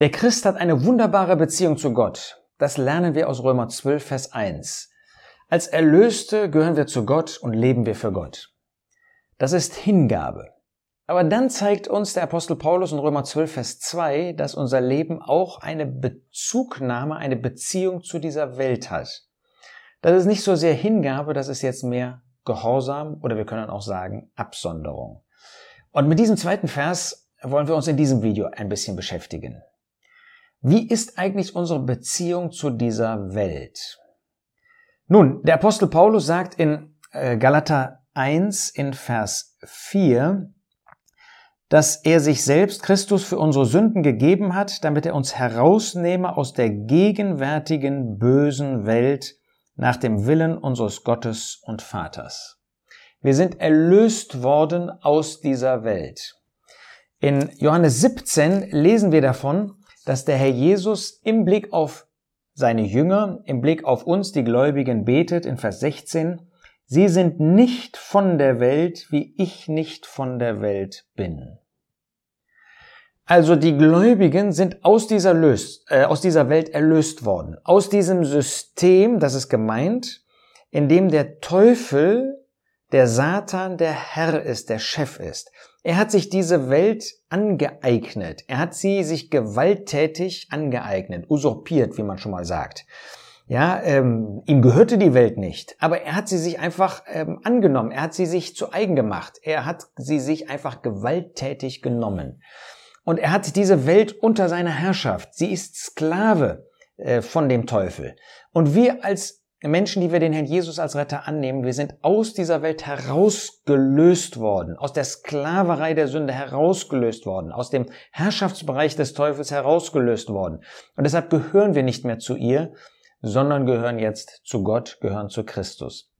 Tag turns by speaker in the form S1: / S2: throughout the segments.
S1: Der Christ hat eine wunderbare Beziehung zu Gott. Das lernen wir aus Römer 12, Vers 1. Als Erlöste gehören wir zu Gott und leben wir für Gott. Das ist Hingabe. Aber dann zeigt uns der Apostel Paulus in Römer 12, Vers 2, dass unser Leben auch eine Bezugnahme, eine Beziehung zu dieser Welt hat. Das ist nicht so sehr Hingabe, das ist jetzt mehr Gehorsam oder wir können auch sagen Absonderung. Und mit diesem zweiten Vers wollen wir uns in diesem Video ein bisschen beschäftigen. Wie ist eigentlich unsere Beziehung zu dieser Welt? Nun, der Apostel Paulus sagt in äh, Galater 1 in Vers 4, dass er sich selbst Christus für unsere Sünden gegeben hat, damit er uns herausnehme aus der gegenwärtigen bösen Welt nach dem Willen unseres Gottes und Vaters. Wir sind erlöst worden aus dieser Welt. In Johannes 17 lesen wir davon, dass der Herr Jesus im Blick auf seine Jünger, im Blick auf uns, die Gläubigen, betet in Vers 16, Sie sind nicht von der Welt, wie ich nicht von der Welt bin. Also die Gläubigen sind aus dieser, Lös äh, aus dieser Welt erlöst worden. Aus diesem System, das ist gemeint, in dem der Teufel, der Satan, der Herr ist, der Chef ist. Er hat sich diese Welt angeeignet. Er hat sie sich gewalttätig angeeignet, usurpiert, wie man schon mal sagt. Ja, ähm, ihm gehörte die Welt nicht, aber er hat sie sich einfach ähm, angenommen. Er hat sie sich zu eigen gemacht. Er hat sie sich einfach gewalttätig genommen. Und er hat diese Welt unter seiner Herrschaft. Sie ist Sklave äh, von dem Teufel. Und wir als Menschen, die wir den Herrn Jesus als Retter annehmen, wir sind aus dieser Welt herausgelöst worden, aus der Sklaverei der Sünde herausgelöst worden, aus dem Herrschaftsbereich des Teufels herausgelöst worden. Und deshalb gehören wir nicht mehr zu ihr, sondern gehören jetzt zu Gott, gehören zu Christus.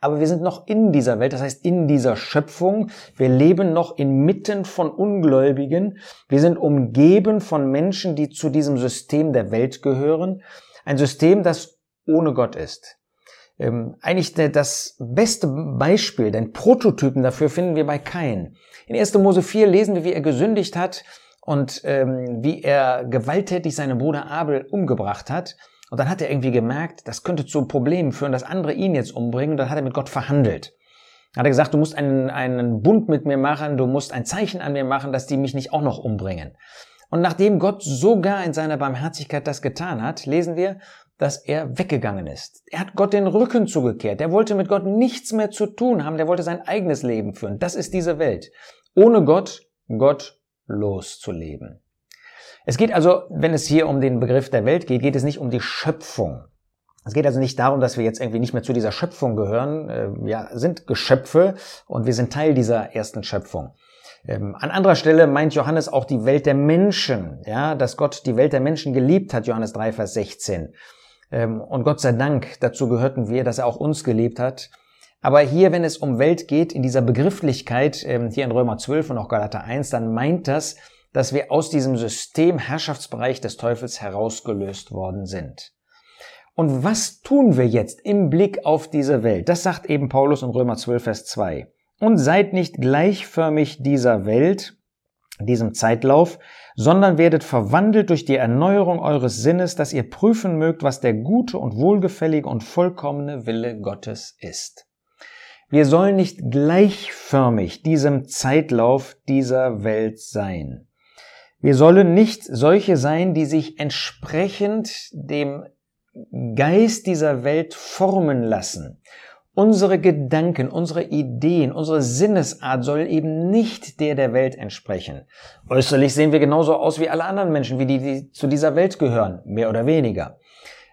S1: Aber wir sind noch in dieser Welt, das heißt in dieser Schöpfung. Wir leben noch inmitten von Ungläubigen. Wir sind umgeben von Menschen, die zu diesem System der Welt gehören. Ein System, das ohne Gott ist. Ähm, eigentlich das beste Beispiel, den Prototypen dafür finden wir bei Kain. In 1. Mose 4 lesen wir, wie er gesündigt hat und ähm, wie er gewalttätig seinen Bruder Abel umgebracht hat. Und dann hat er irgendwie gemerkt, das könnte zu Problemen führen, dass andere ihn jetzt umbringen. Und dann hat er mit Gott verhandelt. Dann hat er gesagt, du musst einen, einen Bund mit mir machen, du musst ein Zeichen an mir machen, dass die mich nicht auch noch umbringen. Und nachdem Gott sogar in seiner Barmherzigkeit das getan hat, lesen wir, dass er weggegangen ist. Er hat Gott den Rücken zugekehrt. Er wollte mit Gott nichts mehr zu tun haben. Der wollte sein eigenes Leben führen. Das ist diese Welt. Ohne Gott, Gott loszuleben. Es geht also, wenn es hier um den Begriff der Welt geht, geht es nicht um die Schöpfung. Es geht also nicht darum, dass wir jetzt irgendwie nicht mehr zu dieser Schöpfung gehören. Äh, wir sind Geschöpfe und wir sind Teil dieser ersten Schöpfung. Ähm, an anderer Stelle meint Johannes auch die Welt der Menschen, ja, dass Gott die Welt der Menschen geliebt hat, Johannes 3, Vers 16. Ähm, und Gott sei Dank, dazu gehörten wir, dass er auch uns geliebt hat. Aber hier, wenn es um Welt geht, in dieser Begrifflichkeit, ähm, hier in Römer 12 und auch Galater 1, dann meint das, dass wir aus diesem System Herrschaftsbereich des Teufels herausgelöst worden sind. Und was tun wir jetzt im Blick auf diese Welt? Das sagt eben Paulus in Römer 12, Vers 2. Und seid nicht gleichförmig dieser Welt, diesem Zeitlauf, sondern werdet verwandelt durch die Erneuerung eures Sinnes, dass ihr prüfen mögt, was der gute und wohlgefällige und vollkommene Wille Gottes ist. Wir sollen nicht gleichförmig diesem Zeitlauf dieser Welt sein. Wir sollen nicht solche sein, die sich entsprechend dem Geist dieser Welt formen lassen Unsere Gedanken, unsere Ideen, unsere Sinnesart soll eben nicht der der Welt entsprechen. Äußerlich sehen wir genauso aus wie alle anderen Menschen, wie die, die zu dieser Welt gehören, mehr oder weniger.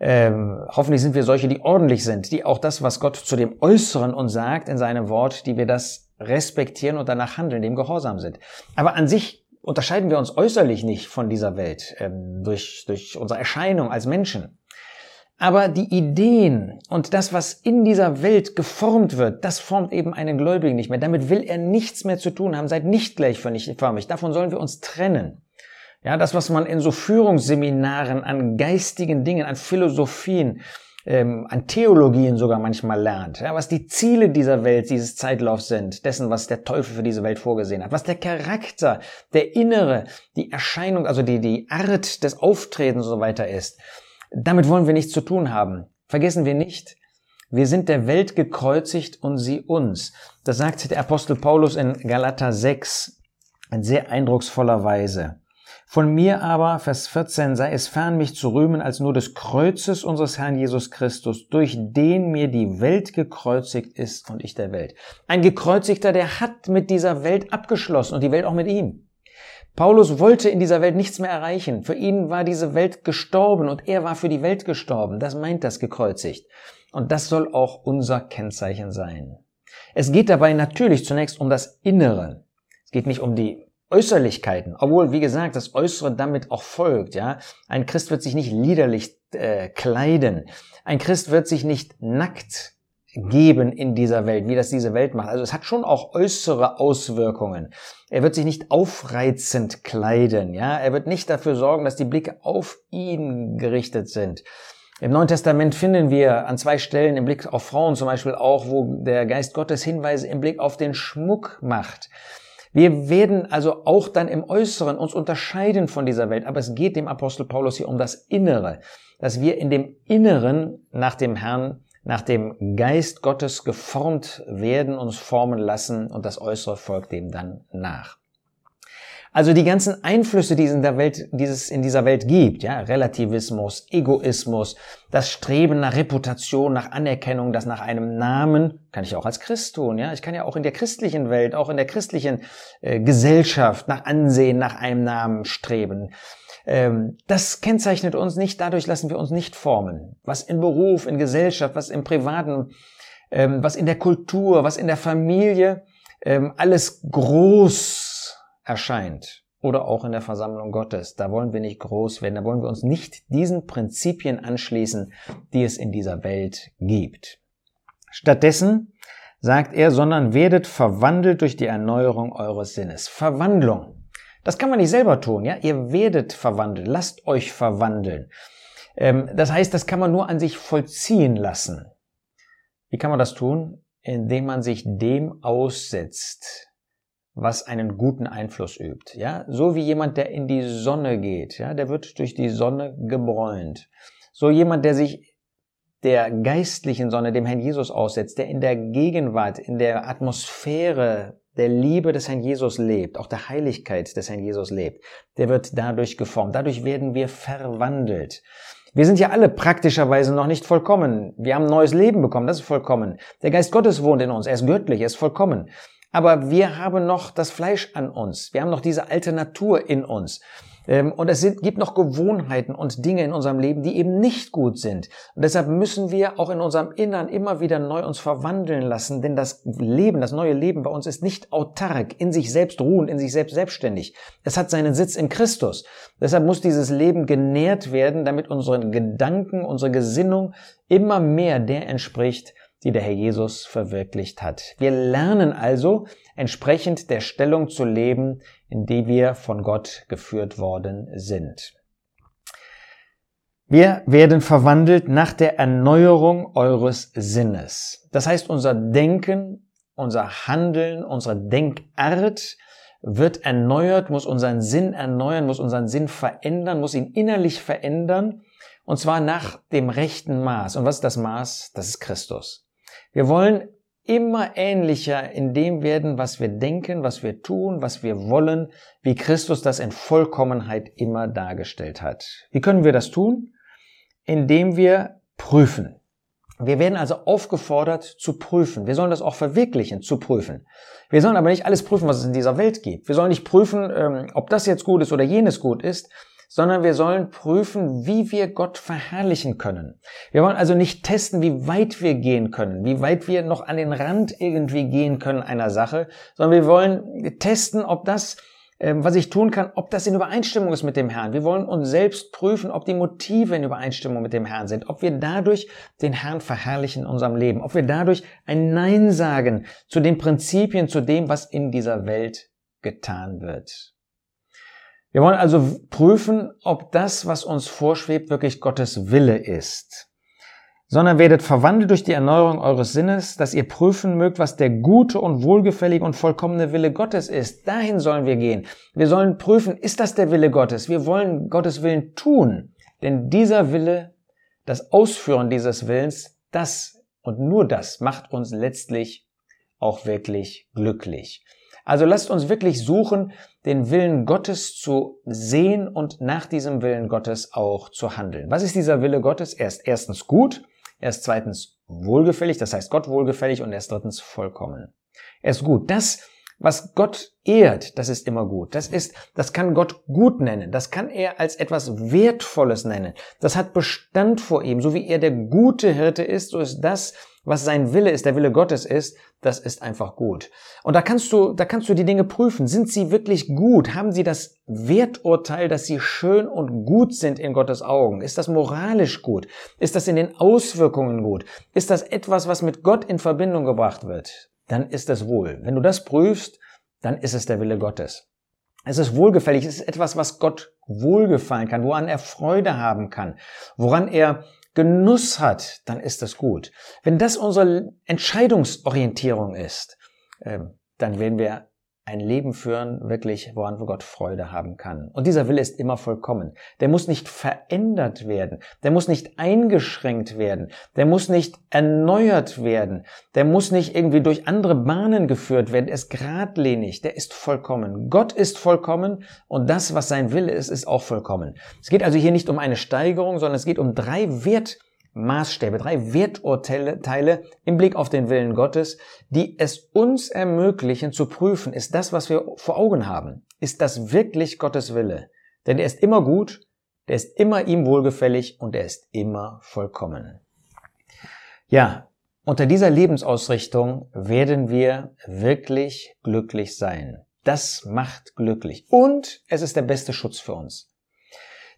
S1: Ähm, hoffentlich sind wir solche, die ordentlich sind, die auch das, was Gott zu dem Äußeren uns sagt in seinem Wort, die wir das respektieren und danach handeln, dem gehorsam sind. Aber an sich unterscheiden wir uns äußerlich nicht von dieser Welt ähm, durch, durch unsere Erscheinung als Menschen. Aber die Ideen und das, was in dieser Welt geformt wird, das formt eben einen Gläubigen nicht mehr. Damit will er nichts mehr zu tun haben. Seid nicht gleichförmig. Davon sollen wir uns trennen. Ja, das, was man in so Führungsseminaren an geistigen Dingen, an Philosophien ähm, an Theologien sogar manchmal lernt, ja, was die Ziele dieser Welt, dieses Zeitlaufs sind, dessen, was der Teufel für diese Welt vorgesehen hat, was der Charakter, der Innere, die Erscheinung, also die, die Art des Auftretens und so weiter ist. Damit wollen wir nichts zu tun haben. Vergessen wir nicht, wir sind der Welt gekreuzigt und sie uns. Das sagt der Apostel Paulus in Galater 6 in sehr eindrucksvoller Weise. Von mir aber, Vers 14, sei es fern, mich zu rühmen als nur des Kreuzes unseres Herrn Jesus Christus, durch den mir die Welt gekreuzigt ist und ich der Welt. Ein Gekreuzigter, der hat mit dieser Welt abgeschlossen und die Welt auch mit ihm. Paulus wollte in dieser Welt nichts mehr erreichen. Für ihn war diese Welt gestorben und er war für die Welt gestorben. Das meint das gekreuzigt. Und das soll auch unser Kennzeichen sein. Es geht dabei natürlich zunächst um das Innere. Es geht nicht um die Äußerlichkeiten, obwohl, wie gesagt, das Äußere damit auch folgt, ja. Ein Christ wird sich nicht liederlich äh, kleiden. Ein Christ wird sich nicht nackt geben in dieser Welt, wie das diese Welt macht. Also es hat schon auch äußere Auswirkungen. Er wird sich nicht aufreizend kleiden, ja. Er wird nicht dafür sorgen, dass die Blicke auf ihn gerichtet sind. Im Neuen Testament finden wir an zwei Stellen im Blick auf Frauen zum Beispiel auch, wo der Geist Gottes Hinweise im Blick auf den Schmuck macht. Wir werden also auch dann im Äußeren uns unterscheiden von dieser Welt, aber es geht dem Apostel Paulus hier um das Innere, dass wir in dem Inneren nach dem Herrn, nach dem Geist Gottes geformt werden, uns formen lassen und das Äußere folgt dem dann nach. Also die ganzen Einflüsse, die es in der Welt, dieses in dieser Welt gibt, ja, Relativismus, Egoismus, das Streben nach Reputation, nach Anerkennung, das nach einem Namen, kann ich auch als Christ tun, ja. Ich kann ja auch in der christlichen Welt, auch in der christlichen äh, Gesellschaft nach Ansehen, nach einem Namen streben. Ähm, das kennzeichnet uns nicht, dadurch lassen wir uns nicht formen. Was in Beruf, in Gesellschaft, was im Privaten, ähm, was in der Kultur, was in der Familie, ähm, alles groß erscheint oder auch in der Versammlung Gottes. Da wollen wir nicht groß werden, da wollen wir uns nicht diesen Prinzipien anschließen, die es in dieser Welt gibt. Stattdessen sagt er, sondern werdet verwandelt durch die Erneuerung eures Sinnes. Verwandlung. Das kann man nicht selber tun, ja? Ihr werdet verwandelt. Lasst euch verwandeln. Ähm, das heißt, das kann man nur an sich vollziehen lassen. Wie kann man das tun? Indem man sich dem aussetzt, was einen guten Einfluss übt. Ja, so wie jemand, der in die Sonne geht, ja, der wird durch die Sonne gebräunt. So jemand, der sich der geistlichen Sonne, dem Herrn Jesus aussetzt, der in der Gegenwart, in der Atmosphäre der Liebe des Herrn Jesus lebt, auch der Heiligkeit des Herrn Jesus lebt, der wird dadurch geformt. Dadurch werden wir verwandelt. Wir sind ja alle praktischerweise noch nicht vollkommen. Wir haben ein neues Leben bekommen, das ist vollkommen. Der Geist Gottes wohnt in uns, er ist göttlich, er ist vollkommen. Aber wir haben noch das Fleisch an uns. Wir haben noch diese alte Natur in uns. Ähm, und es gibt noch Gewohnheiten und Dinge in unserem Leben, die eben nicht gut sind. Und deshalb müssen wir auch in unserem Innern immer wieder neu uns verwandeln lassen, denn das Leben, das neue Leben bei uns ist nicht autark, in sich selbst ruhend, in sich selbst selbstständig. Es hat seinen Sitz in Christus. Deshalb muss dieses Leben genährt werden, damit unsere Gedanken, unsere Gesinnung immer mehr der entspricht, die der Herr Jesus verwirklicht hat. Wir lernen also entsprechend der Stellung zu leben, in die wir von Gott geführt worden sind. Wir werden verwandelt nach der Erneuerung eures Sinnes. Das heißt, unser Denken, unser Handeln, unsere Denkart wird erneuert, muss unseren Sinn erneuern, muss unseren Sinn verändern, muss ihn innerlich verändern, und zwar nach dem rechten Maß. Und was ist das Maß? Das ist Christus. Wir wollen immer ähnlicher in dem werden, was wir denken, was wir tun, was wir wollen, wie Christus das in Vollkommenheit immer dargestellt hat. Wie können wir das tun? Indem wir prüfen. Wir werden also aufgefordert zu prüfen. Wir sollen das auch verwirklichen, zu prüfen. Wir sollen aber nicht alles prüfen, was es in dieser Welt gibt. Wir sollen nicht prüfen, ähm, ob das jetzt gut ist oder jenes gut ist, sondern wir sollen prüfen, wie wir Gott verherrlichen können. Wir wollen also nicht testen, wie weit wir gehen können, wie weit wir noch an den Rand irgendwie gehen können einer Sache, sondern wir wollen testen, ob das, ähm, was ich tun kann, ob das in Übereinstimmung ist mit dem Herrn. Wir wollen uns selbst prüfen, ob die Motive in Übereinstimmung mit dem Herrn sind, ob wir dadurch den Herrn verherrlichen in unserem Leben, ob wir dadurch ein Nein sagen zu den Prinzipien, zu dem, was in dieser Welt getan wird. Wir wollen also prüfen, ob das, was uns vorschwebt, wirklich Gottes Wille ist. sondern werdet verwandelt durch die Erneuerung eures Sinnes, dass ihr prüfen mögt, was der gute und wohlgefällige und vollkommene Wille Gottes ist. Dahin sollen wir gehen. Wir sollen prüfen, ist das der Wille Gottes? Wir wollen Gottes Willen tun. Denn dieser Wille, das Ausführen dieses Willens, das und nur das macht uns letztlich auch wirklich glücklich. Also lasst uns wirklich suchen, den Willen Gottes zu sehen und nach diesem Willen Gottes auch zu handeln. Was ist dieser Wille Gottes? Er ist erstens gut, er ist zweitens wohlgefällig, das heißt Gott wohlgefällig und er ist drittens vollkommen. Er ist gut. Das, was Gott ehrt, das ist immer gut. Das ist, das kann Gott gut nennen. Das kann er als etwas Wertvolles nennen. Das hat Bestand vor ihm. So wie er der gute Hirte ist, so ist das, was sein Wille ist, der Wille Gottes ist, das ist einfach gut. Und da kannst du, da kannst du die Dinge prüfen. Sind sie wirklich gut? Haben sie das Werturteil, dass sie schön und gut sind in Gottes Augen? Ist das moralisch gut? Ist das in den Auswirkungen gut? Ist das etwas, was mit Gott in Verbindung gebracht wird? Dann ist es wohl. Wenn du das prüfst, dann ist es der Wille Gottes. Es ist wohlgefällig, es ist etwas, was Gott wohlgefallen kann, woran er Freude haben kann, woran er Genuss hat, dann ist das gut. Wenn das unsere Entscheidungsorientierung ist, ähm, dann werden wir ein Leben führen, wirklich, woran Gott Freude haben kann. Und dieser Wille ist immer vollkommen. Der muss nicht verändert werden. Der muss nicht eingeschränkt werden. Der muss nicht erneuert werden. Der muss nicht irgendwie durch andere Bahnen geführt werden. Er ist geradlinig. Der ist vollkommen. Gott ist vollkommen und das, was sein Wille ist, ist auch vollkommen. Es geht also hier nicht um eine Steigerung, sondern es geht um drei Wert Maßstäbe, drei Werturteile im Blick auf den Willen Gottes, die es uns ermöglichen zu prüfen, ist das, was wir vor Augen haben, ist das wirklich Gottes Wille? Denn er ist immer gut, der ist immer ihm wohlgefällig und er ist immer vollkommen. Ja, unter dieser Lebensausrichtung werden wir wirklich glücklich sein. Das macht glücklich. Und es ist der beste Schutz für uns.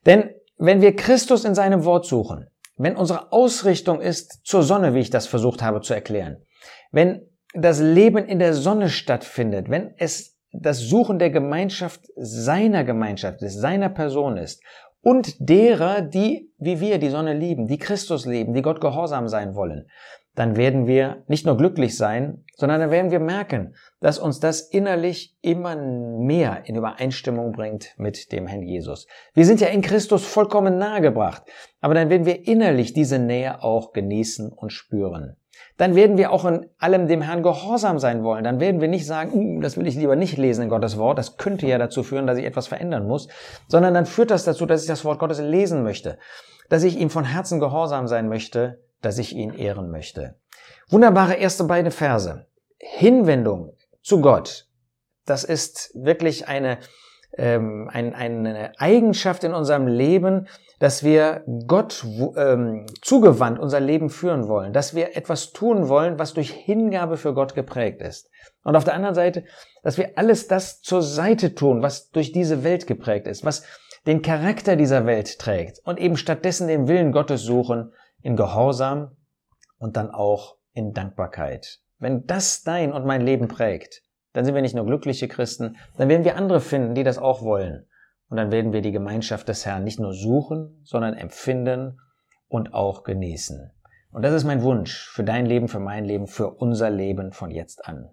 S1: Denn wenn wir Christus in seinem Wort suchen, wenn unsere Ausrichtung ist zur Sonne, wie ich das versucht habe zu erklären, wenn das Leben in der Sonne stattfindet, wenn es das Suchen der Gemeinschaft seiner Gemeinschaft ist, seiner Person ist und derer, die wie wir die Sonne lieben, die Christus lieben, die Gott gehorsam sein wollen, dann werden wir nicht nur glücklich sein, sondern dann werden wir merken, dass uns das innerlich immer mehr in Übereinstimmung bringt mit dem Herrn Jesus. Wir sind ja in Christus vollkommen nahegebracht, aber dann werden wir innerlich diese Nähe auch genießen und spüren. Dann werden wir auch in allem dem Herrn gehorsam sein wollen. Dann werden wir nicht sagen, hm, das will ich lieber nicht lesen in Gottes Wort, das könnte ja dazu führen, dass ich etwas verändern muss, sondern dann führt das dazu, dass ich das Wort Gottes lesen möchte, dass ich ihm von Herzen gehorsam sein möchte, dass ich ihn ehren möchte. Wunderbare erste beide Verse. Hinwendung zu Gott. Das ist wirklich eine, ähm, ein, eine Eigenschaft in unserem Leben, dass wir Gott ähm, zugewandt unser Leben führen wollen, dass wir etwas tun wollen, was durch Hingabe für Gott geprägt ist. Und auf der anderen Seite, dass wir alles das zur Seite tun, was durch diese Welt geprägt ist, was den Charakter dieser Welt trägt und eben stattdessen den Willen Gottes suchen in Gehorsam und dann auch in Dankbarkeit. Wenn das dein und mein Leben prägt, dann sind wir nicht nur glückliche Christen, dann werden wir andere finden, die das auch wollen. Und dann werden wir die Gemeinschaft des Herrn nicht nur suchen, sondern empfinden und auch genießen. Und das ist mein Wunsch für dein Leben, für mein Leben, für unser Leben von jetzt an.